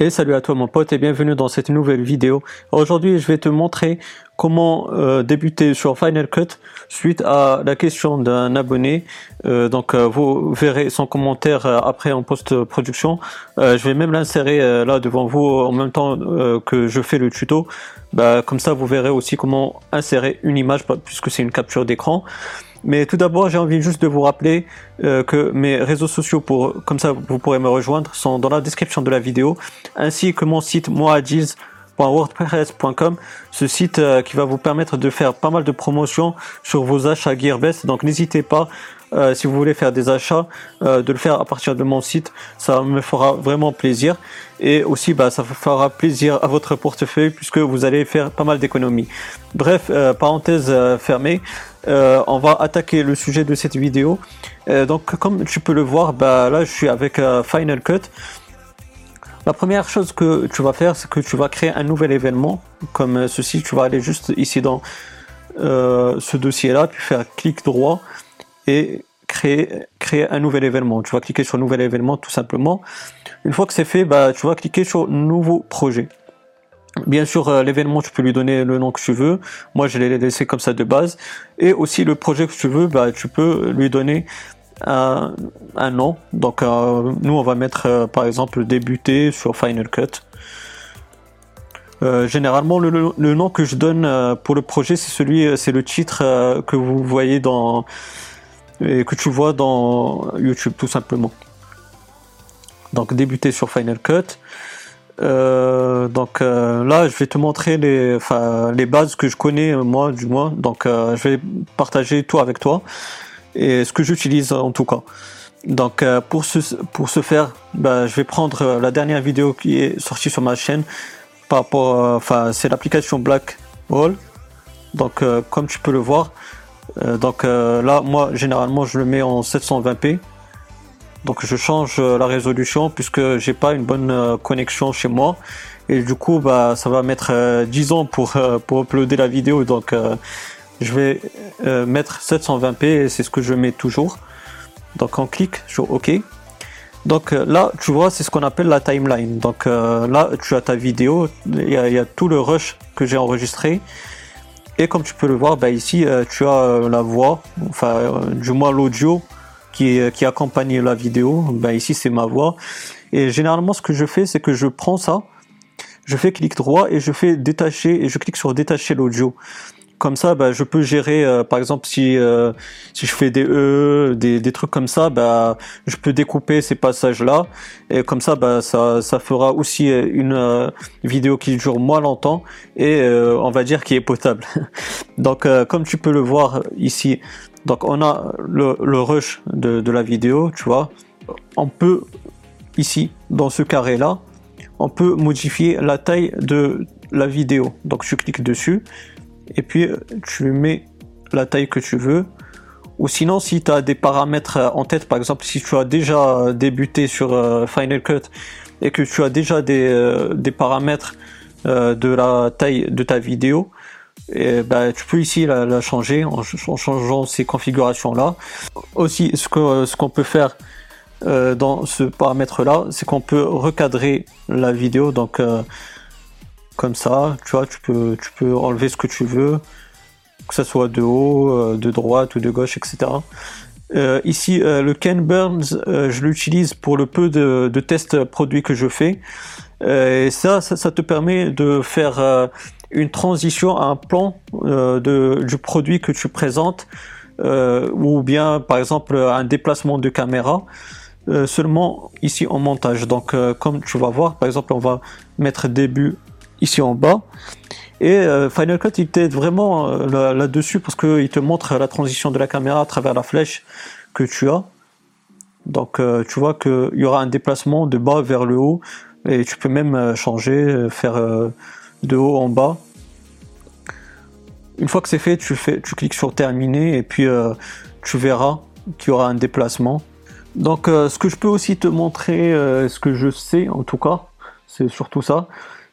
Et salut à toi mon pote et bienvenue dans cette nouvelle vidéo. Aujourd'hui je vais te montrer comment euh, débuter sur Final Cut suite à la question d'un abonné. Euh, donc euh, vous verrez son commentaire après en post-production. je vais même l'insérer là devant vous en même temps que je fais le tuto. Bah, comme ça vous verrez aussi comment insérer une image puisque c'est une capture d'écran. Mais tout d'abord, j'ai envie juste de vous rappeler euh, que mes réseaux sociaux, pour, comme ça vous pourrez me rejoindre, sont dans la description de la vidéo, ainsi que mon site moadiz.wordpress.com, ce site euh, qui va vous permettre de faire pas mal de promotions sur vos achats Gearbest. Donc n'hésitez pas euh, si vous voulez faire des achats, euh, de le faire à partir de mon site. Ça me fera vraiment plaisir. Et aussi, bah, ça fera plaisir à votre portefeuille puisque vous allez faire pas mal d'économies. Bref, parenthèse fermée. on va attaquer le sujet de cette vidéo. donc, comme tu peux le voir, bah, là, je suis avec Final Cut. La première chose que tu vas faire, c'est que tu vas créer un nouvel événement comme ceci. Tu vas aller juste ici dans ce dossier-là, puis faire clic droit et créer, créer un nouvel événement. Tu vas cliquer sur nouvel événement tout simplement. Une fois que c'est fait, bah, tu vas cliquer sur nouveau projet. Bien sûr, euh, l'événement, tu peux lui donner le nom que tu veux. Moi, je l'ai laissé comme ça de base. Et aussi, le projet que tu veux, bah, tu peux lui donner un, un nom. Donc, euh, nous, on va mettre, euh, par exemple, débuter sur Final Cut. généralement, le, nom que je donne pour le projet, c'est celui, c'est le titre que vous voyez dans et que tu vois dans YouTube tout simplement. Donc débuter sur Final Cut. Euh, donc euh, là, je vais te montrer les, bases que je connais moi du moins. Donc euh, je vais partager tout avec toi et ce que j'utilise en tout cas. Donc pour ce pour ce faire, bah, je vais prendre la dernière vidéo qui est sortie sur ma chaîne par rapport, enfin c'est l'application Black Hole. Donc comme tu peux le voir, euh, donc euh, là, moi, généralement, je le mets en 720p. Donc je change euh, la résolution puisque j'ai pas une bonne connexion chez moi. Et du coup, bah, ça va mettre 10 ans pour, pour uploader la vidéo. Donc je vais mettre 720p et c'est ce que je mets toujours. Donc on clique sur OK. Donc là, tu vois, c'est ce qu'on appelle la timeline. Donc là, tu as ta vidéo, il y, a tout le rush que j'ai enregistré. Et comme tu peux le voir, bah ici euh, tu as euh, la voix, enfin euh, du moins l'audio qui, qui accompagne la vidéo. Bah ici c'est ma voix. Et généralement ce que je fais, c'est que je prends ça, je fais clic droit et je fais détacher et je clique sur détacher l'audio comme ça, bah, je peux gérer, euh, par exemple, si euh, si je fais des E, des, des trucs comme ça, bah, je peux découper ces passages-là, et comme ça, bah, ça, ça fera aussi une euh, vidéo qui dure moins longtemps et on va dire qui est potable. donc, comme tu peux le voir ici, donc on a le, rush de, de la vidéo, tu vois. On peut ici, dans ce carré-là, on peut modifier la taille de la vidéo. Donc, je clique dessus et puis tu mets la taille que tu veux. Ou sinon, si tu as des paramètres en tête, par exemple, si tu as déjà débuté sur euh, Final Cut et que tu as déjà des, euh, des paramètres euh, de la taille de ta vidéo, et bah, tu peux ici la, changer en, changeant ces configurations là. Aussi, ce qu'on ce qu'on peut faire dans ce paramètre là, c'est qu'on peut recadrer la vidéo. Donc comme ça, tu vois, tu peux, enlever ce que tu veux, que ce soit de haut, euh, de droite ou de gauche, etc. Euh, ici, euh, le Ken Burns, je l'utilise pour le peu de, tests produits que je fais. et ça, ça, te permet de faire une transition à un plan de, du produit que tu présentes, ou bien, par exemple, un déplacement de caméra. seulement ici en montage. Donc, comme tu vas voir, par exemple, on va mettre début ici en bas. Et euh, Final Cut, il t'aide vraiment euh, là-dessus parce qu'il te montre la transition de la caméra à travers la flèche que tu as. Donc euh, tu vois qu'il y aura un déplacement de bas vers le haut et tu peux même changer, faire de haut en bas. Une fois que c'est fait, tu, fais, tu cliques sur terminer et puis tu verras qu'il y aura un déplacement. Donc ce que je peux aussi te montrer, ce que je sais en tout cas, c'est surtout ça,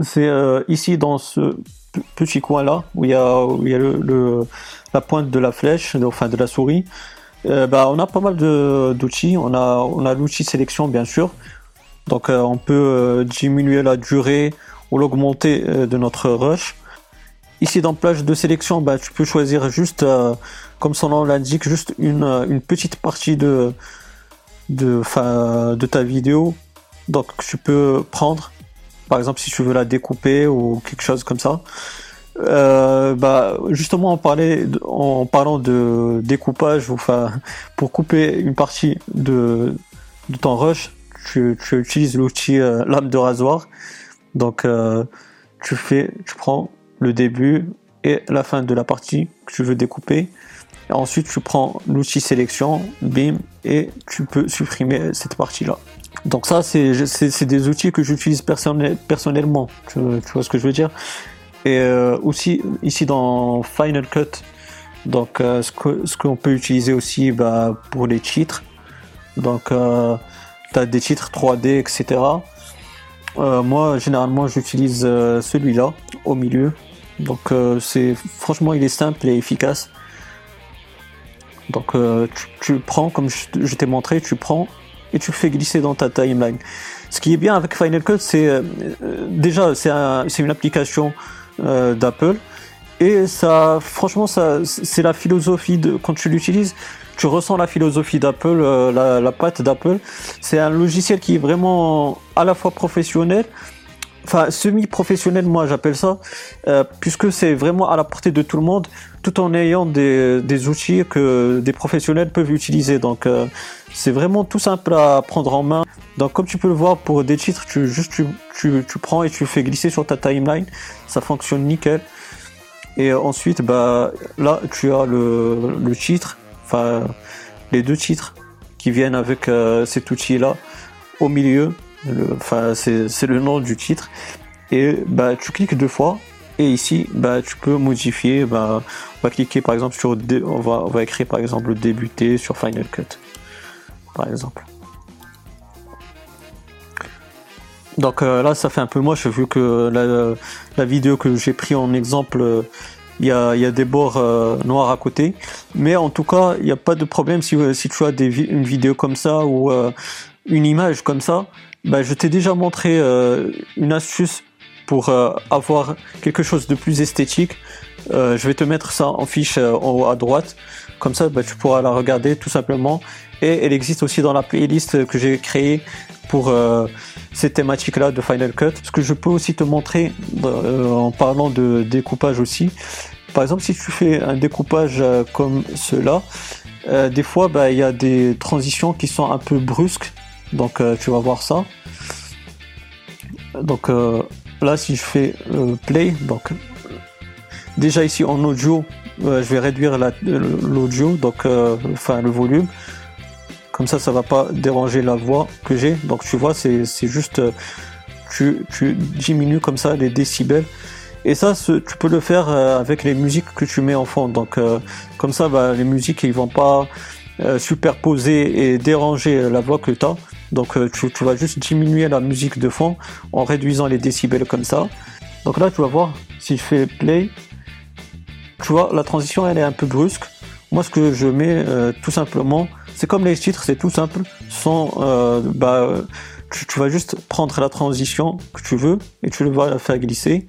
c'est euh, ici dans ce petit coin là où il y a, la pointe de la flèche, enfin de la souris. Euh, bah, on a pas mal d'outils. On a, on a l'outil sélection bien sûr. Donc on peut diminuer la durée ou l'augmenter de notre rush. Ici dans plage de sélection, bah, tu peux choisir juste, comme son nom l'indique, juste une, petite partie de, de, de ta vidéo. Donc tu peux prendre, par exemple si tu veux la découper ou quelque chose comme ça. Euh, bah, justement, en parlant de découpage, enfin, pour couper une partie de, ton rush, tu, utilises l'outil euh, lame de rasoir. Donc, euh, tu fais, tu prends le début et la fin de la partie que tu veux découper. Ensuite, tu prends l'outil sélection, bim, et tu peux supprimer cette partie-là. Donc ça, c'est des outils que j'utilise personnellement. Tu, vois ce que je veux dire? Et euh, aussi, ici dans Final Cut, donc euh, ce qu'on peut utiliser aussi bah, pour les titres. Donc, euh, tu as des titres 3D, etc. moi, généralement, j'utilise celui-là au milieu. Donc, c'est franchement, il est simple et efficace. Donc tu, prends, comme je, t'ai montré, tu prends et tu le fais glisser dans ta timeline. Ce qui est bien avec Final Cut, c'est euh, déjà c'est une application euh, d'Apple et ça, franchement, ça, c'est la philosophie de quand tu l'utilises, tu ressens la philosophie d'Apple, la, la patte d'Apple. C'est un logiciel qui est vraiment à la fois professionnel, enfin semi-professionnel moi j'appelle ça, euh, puisque c'est vraiment à la portée de tout le monde, tout en ayant des, outils que des professionnels peuvent utiliser. Donc euh, c'est vraiment tout simple à prendre en main. Donc comme tu peux le voir pour des titres, tu juste tu, prends et tu fais glisser sur ta timeline, ça fonctionne nickel. Et ensuite bah là tu as le, le titre, enfin les deux titres qui viennent avec euh, cet outil là au milieu Enfin, c'est le nom du titre. Et bah, tu cliques deux fois. Et ici, bah, tu peux modifier. Bah, on va cliquer par exemple sur. On va, on va écrire par exemple débuter sur Final Cut. Par exemple. Donc euh, là, ça fait un peu moche vu que la, la vidéo que j'ai pris en exemple, il y, a, y, a, des bords euh, noirs à côté. Mais en tout cas, il n'y a pas de problème si, si tu as des, une vidéo comme ça ou euh, une image comme ça bah, je t'ai déjà montré euh, une astuce pour euh, avoir quelque chose de plus esthétique. Euh, je vais te mettre ça en fiche en haut à droite. Comme ça, bah, tu pourras la regarder tout simplement. Et elle existe aussi dans la playlist que j'ai créée pour ces thématiques-là de Final Cut. Ce que je peux aussi te montrer en parlant de découpage aussi. Par exemple, si tu fais un découpage comme cela, des fois, bah, il y a des transitions qui sont un peu brusques donc euh, tu vas voir ça. Donc euh, là si je fais euh, play, donc déjà ici en audio, je vais réduire l'audio, donc enfin le volume. Comme ça, ça va pas déranger la voix que j'ai. Donc tu vois, c'est juste tu, tu, diminues comme ça les décibels. Et ça, tu peux le faire avec les musiques que tu mets en fond. Donc comme ça, bah, les musiques ils vont pas superposer et déranger la voix que tu as. Donc euh, tu, vas juste diminuer la musique de fond en réduisant les décibels comme ça. Donc là tu vas voir, si je fais play, tu vois la transition elle est un peu brusque. Moi ce que je mets euh, tout simplement, c'est comme les titres, c'est tout simple. Sans, euh, bah, tu, tu, vas juste prendre la transition que tu veux et tu vas la faire glisser.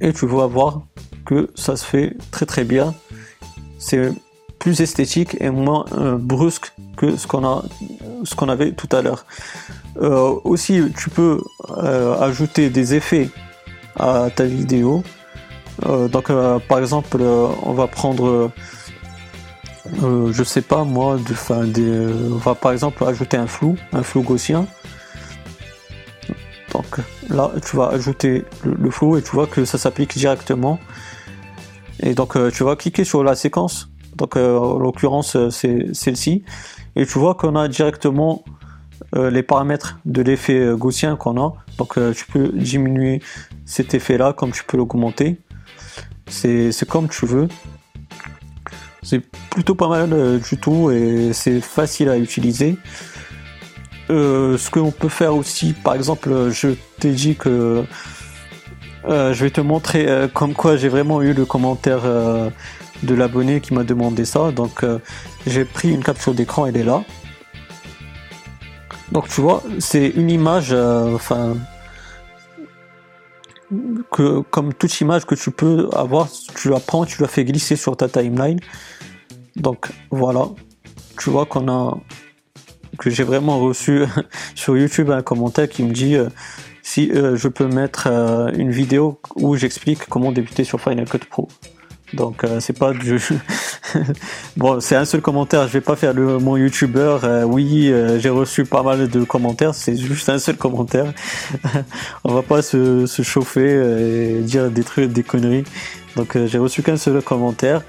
Et tu vas voir que ça se fait très très bien. C'est plus esthétique et moins brusque que ce qu'on a ce qu'on avait tout à l'heure. Euh, aussi, tu peux euh, ajouter des effets à ta vidéo. Euh, donc, par exemple, on va prendre, je sais pas moi, de, des, on va par exemple ajouter un flou, un flou gaussien. Donc là, tu vas ajouter le, flou et tu vois que ça s'applique directement. Et donc, tu vas cliquer sur la séquence. Donc, en l'occurrence, c'est celle-ci. Et tu vois qu'on a directement euh, les paramètres de l'effet euh, gaussien qu'on a. Donc euh, tu peux diminuer cet effet-là comme tu peux l'augmenter. C'est comme tu veux. C'est plutôt pas mal du tout et c'est facile à utiliser. ce qu'on peut faire aussi, par exemple, je t'ai dit que je vais te montrer comme quoi j'ai vraiment eu le commentaire de l'abonné qui m'a demandé ça. Donc j'ai pris une capture d'écran, elle est là. Donc tu vois, c'est une image, euh, enfin, que comme toute image que tu peux avoir, tu la prends, tu la fais glisser sur ta timeline. Donc voilà, tu vois qu'on a que j'ai vraiment reçu sur YouTube un commentaire qui me dit euh, si euh, je peux mettre une vidéo où j'explique comment débuter sur Final Cut Pro. Donc euh, c'est pas du bon, c'est un seul commentaire. Je vais pas faire le mon youtubeur. Euh, oui, euh, j'ai reçu pas mal de commentaires. C'est juste un seul commentaire. On va pas se, chauffer et dire des trucs, des conneries. Donc j'ai reçu qu'un seul commentaire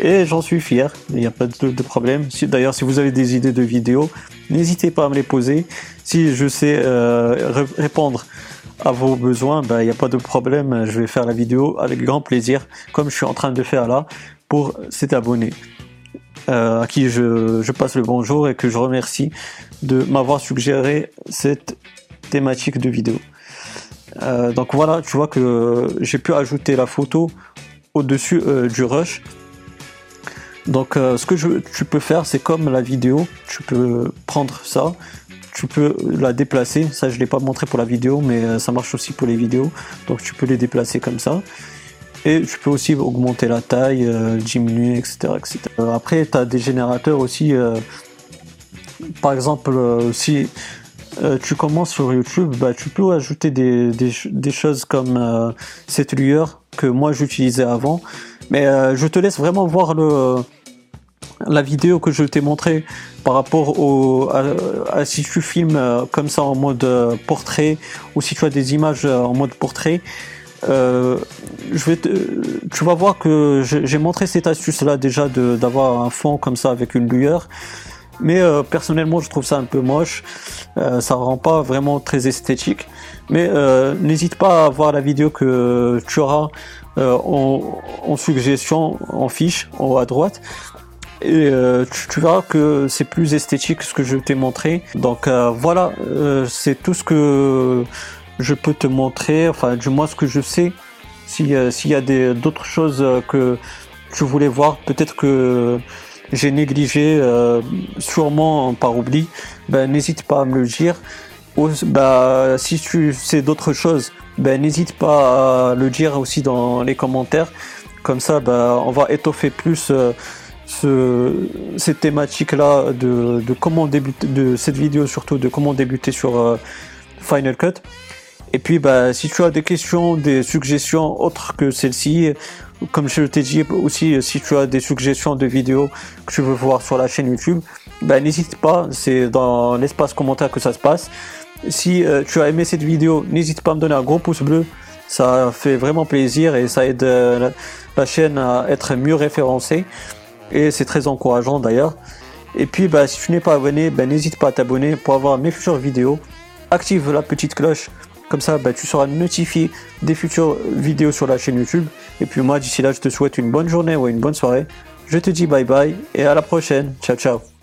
et j'en suis fier. Il n'y a pas de, de problème. D'ailleurs, si vous avez des idées de vidéos, n'hésitez pas à me les poser. Si je sais répondre à vos besoins, il ben, n'y a pas de problème. Je vais faire la vidéo avec grand plaisir, comme je suis en train de faire là, pour cet abonné. Euh, à qui je, je, passe le bonjour et que je remercie de m'avoir suggéré cette thématique de vidéo. Euh, donc voilà, tu vois que j'ai pu ajouter la photo au-dessus euh, du rush. Donc ce que je, tu peux faire, c'est comme la vidéo, tu peux prendre ça, tu peux la déplacer. Ça, je l'ai pas montré pour la vidéo, mais euh, ça marche aussi pour les vidéos. Donc, tu peux les déplacer comme ça. Et tu peux aussi augmenter la taille, euh, diminuer, etc. etc. Euh, après, tu as des générateurs aussi. par exemple, si tu commences sur YouTube, bah, tu peux ajouter des, des choses comme cette lueur que moi j'utilisais avant. Mais je te laisse vraiment voir le la vidéo que je t'ai montré par rapport au à, si tu filmes euh, comme ça en mode euh, portrait ou si tu as des images euh, en mode portrait je vais tu vas voir que j'ai montré cette astuce là déjà d'avoir un fond comme ça avec une lueur. Mais personnellement je trouve ça un peu moche. Ça rend pas vraiment très esthétique. Mais n'hésite pas à voir la vidéo que tu auras en, en, suggestion en fiche en haut à droite et euh, tu, verras que c'est plus esthétique ce que je t'ai montré. Donc euh, voilà, euh, c'est tout ce que je peux te montrer, enfin du moins ce que je sais. S'il y a d'autres choses que tu voulais voir, peut-être que j'ai négligé sûrement par oubli, ben n'hésite pas à me le dire. Bah, si tu sais d'autres choses, ben n'hésite pas à le dire aussi dans les commentaires. Comme ça, ben, on va étoffer plus ce, cette thématique-là de, de, comment débuter, de cette vidéo surtout de comment débuter sur euh, Final Cut. Et puis, bah, si tu as des questions, des suggestions autres que celle-ci, comme je t'ai dit aussi, si tu as des suggestions de vidéos que tu veux voir sur la chaîne YouTube, bah, n'hésite pas, c'est dans l'espace commentaire que ça se passe. Si euh, tu as aimé cette vidéo, n'hésite pas à me donner un gros pouce bleu, ça fait vraiment plaisir et ça aide euh, la chaîne à être mieux référencée et c'est très encourageant d'ailleurs. Et puis bah, si tu n'es pas abonné, bah, n'hésite pas à t'abonner pour avoir mes futures vidéos. Active la petite cloche, comme ça bah, tu seras notifié des futures vidéos sur la chaîne YouTube. Et puis moi d'ici là je te souhaite une bonne journée ou une bonne soirée. Je te dis bye bye et à la prochaine. Ciao ciao.